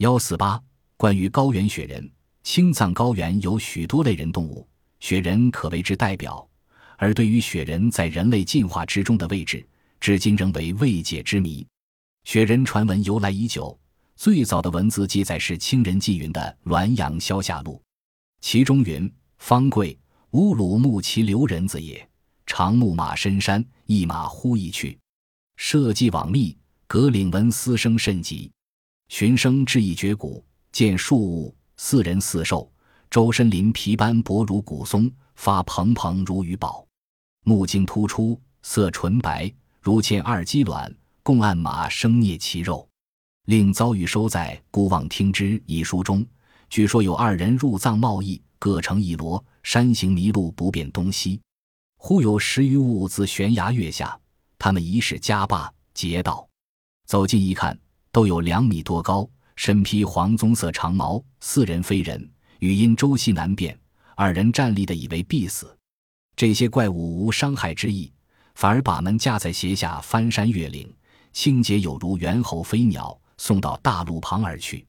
幺四八，关于高原雪人，青藏高原有许多类人动物，雪人可谓之代表。而对于雪人在人类进化之中的位置，至今仍为未解之谜。雪人传闻由来已久，最早的文字记载是清人纪云的《滦阳消夏录》，其中云：“方贵，乌鲁木齐留人子也。长牧马深山，一马忽一去，社稷罔密，葛岭闻嘶声甚急。寻声至一绝谷，见数物，似人似兽，周身鳞皮斑薄如古松，发蓬蓬如鱼宝。”目睛突出，色纯白，如嵌二鸡卵，共按马生啮其肉。另遭遇收在《孤望听之》一书中，据说有二人入藏贸易，各乘一骡，山行迷路，不辨东西。忽有十余物自悬崖跃下，他们疑是家霸劫道。走近一看，都有两米多高，身披黄棕色长毛，似人非人，语音周悉难辨。二人站立的，以为必死。这些怪物无伤害之意，反而把门架在斜下，翻山越岭，清洁有如猿猴飞鸟，送到大路旁而去。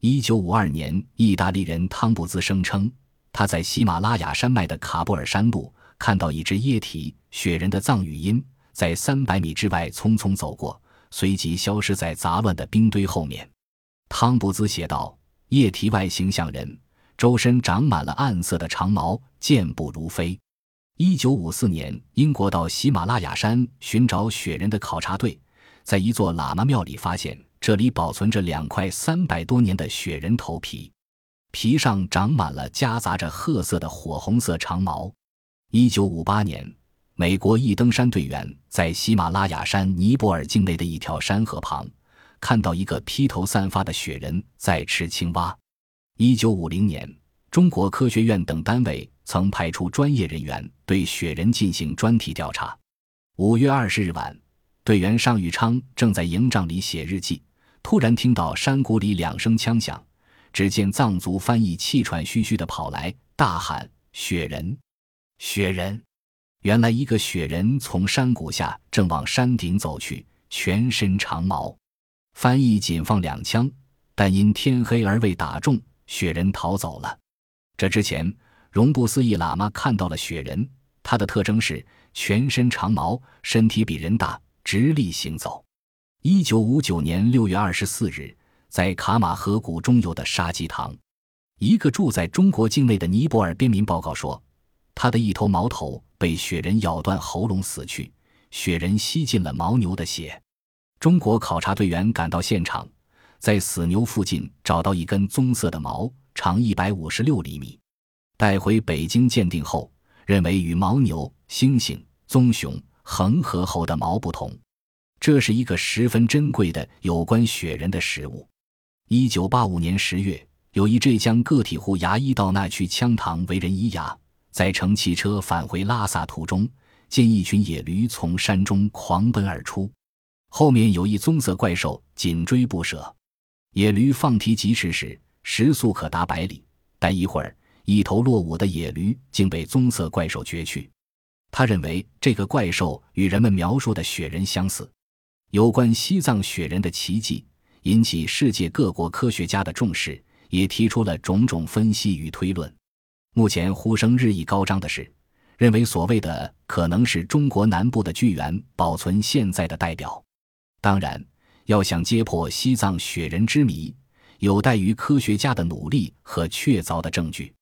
一九五二年，意大利人汤布兹声称，他在喜马拉雅山脉的卡布尔山路看到一只液体雪人的藏语音，在三百米之外匆匆走过，随即消失在杂乱的冰堆后面。汤布兹写道：“液体外形像人，周身长满了暗色的长毛，健步如飞。”一九五四年，英国到喜马拉雅山寻找雪人的考察队，在一座喇嘛庙里发现，这里保存着两块三百多年的雪人头皮，皮上长满了夹杂着褐色的火红色长毛。一九五八年，美国一登山队员在喜马拉雅山尼泊尔境内的一条山河旁，看到一个披头散发的雪人在吃青蛙。一九五零年，中国科学院等单位。曾派出专业人员对雪人进行专题调查。五月二十日晚，队员尚玉昌正在营帐里写日记，突然听到山谷里两声枪响。只见藏族翻译气喘吁吁地跑来，大喊：“雪人！雪人！”原来一个雪人从山谷下正往山顶走去，全身长毛。翻译仅放两枪，但因天黑而未打中，雪人逃走了。这之前。荣布斯一喇嘛看到了雪人，它的特征是全身长毛，身体比人大，直立行走。一九五九年六月二十四日，在卡马河谷中游的沙基塘，一个住在中国境内的尼泊尔边民报告说，他的一头毛头被雪人咬断喉咙死去，雪人吸进了牦牛的血。中国考察队员赶到现场，在死牛附近找到一根棕色的毛，长一百五十六厘米。带回北京鉴定后，认为与牦牛、猩猩、棕熊、恒河猴的毛不同，这是一个十分珍贵的有关雪人的实物。一九八五年十月，有一浙江个体户牙医到那去羌塘为人医牙，在乘汽车返回拉萨途中，见一群野驴从山中狂奔而出，后面有一棕色怪兽紧追不舍。野驴放蹄疾驰时，时速可达百里，但一会儿。一头落伍的野驴竟被棕色怪兽攫去，他认为这个怪兽与人们描述的雪人相似。有关西藏雪人的奇迹引起世界各国科学家的重视，也提出了种种分析与推论。目前呼声日益高涨的是，认为所谓的可能是中国南部的巨猿保存现在的代表。当然，要想揭破西藏雪人之谜，有待于科学家的努力和确凿的证据。